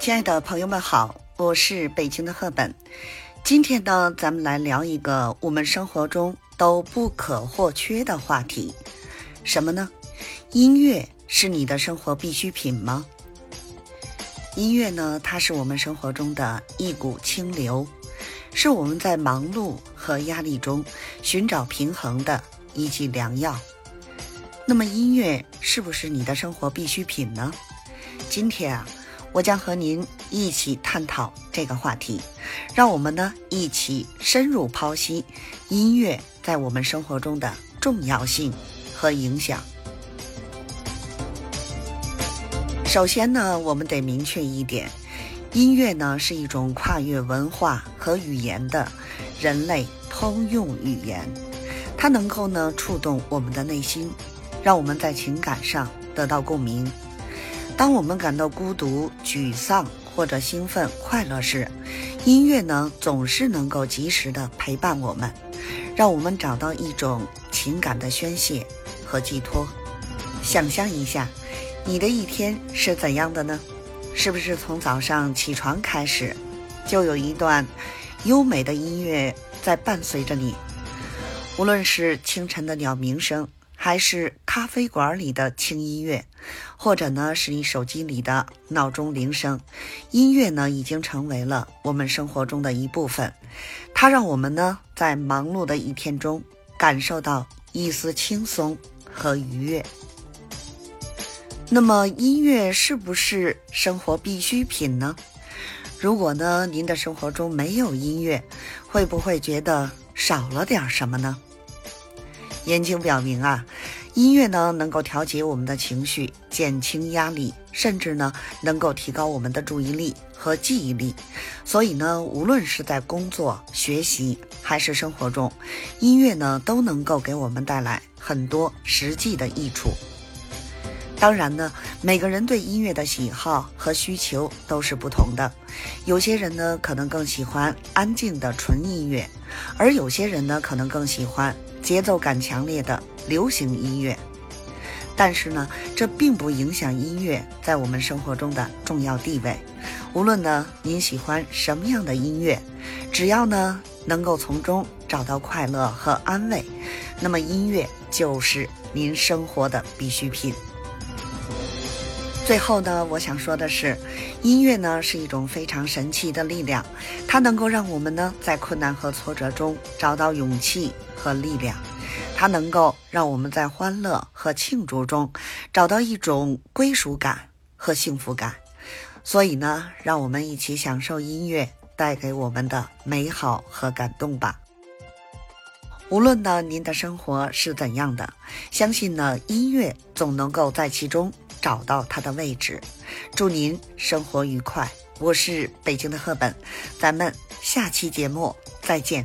亲爱的朋友们好，我是北京的赫本。今天呢，咱们来聊一个我们生活中都不可或缺的话题，什么呢？音乐是你的生活必需品吗？音乐呢，它是我们生活中的一股清流，是我们在忙碌和压力中寻找平衡的一剂良药。那么，音乐是不是你的生活必需品呢？今天啊。我将和您一起探讨这个话题，让我们呢一起深入剖析音乐在我们生活中的重要性和影响。首先呢，我们得明确一点，音乐呢是一种跨越文化和语言的人类通用语言，它能够呢触动我们的内心，让我们在情感上得到共鸣。当我们感到孤独、沮丧或者兴奋、快乐时，音乐呢总是能够及时的陪伴我们，让我们找到一种情感的宣泄和寄托。想象一下，你的一天是怎样的呢？是不是从早上起床开始，就有一段优美的音乐在伴随着你？无论是清晨的鸟鸣声。还是咖啡馆里的轻音乐，或者呢是你手机里的闹钟铃声，音乐呢已经成为了我们生活中的一部分。它让我们呢在忙碌的一天中感受到一丝轻松和愉悦。那么，音乐是不是生活必需品呢？如果呢您的生活中没有音乐，会不会觉得少了点什么呢？研究表明啊，音乐呢能够调节我们的情绪，减轻压力，甚至呢能够提高我们的注意力和记忆力。所以呢，无论是在工作、学习还是生活中，音乐呢都能够给我们带来很多实际的益处。当然呢，每个人对音乐的喜好和需求都是不同的。有些人呢可能更喜欢安静的纯音乐，而有些人呢可能更喜欢。节奏感强烈的流行音乐，但是呢，这并不影响音乐在我们生活中的重要地位。无论呢您喜欢什么样的音乐，只要呢能够从中找到快乐和安慰，那么音乐就是您生活的必需品。最后呢，我想说的是，音乐呢是一种非常神奇的力量，它能够让我们呢在困难和挫折中找到勇气和力量，它能够让我们在欢乐和庆祝中找到一种归属感和幸福感。所以呢，让我们一起享受音乐带给我们的美好和感动吧。无论呢您的生活是怎样的，相信呢音乐总能够在其中。找到它的位置，祝您生活愉快。我是北京的赫本，咱们下期节目再见。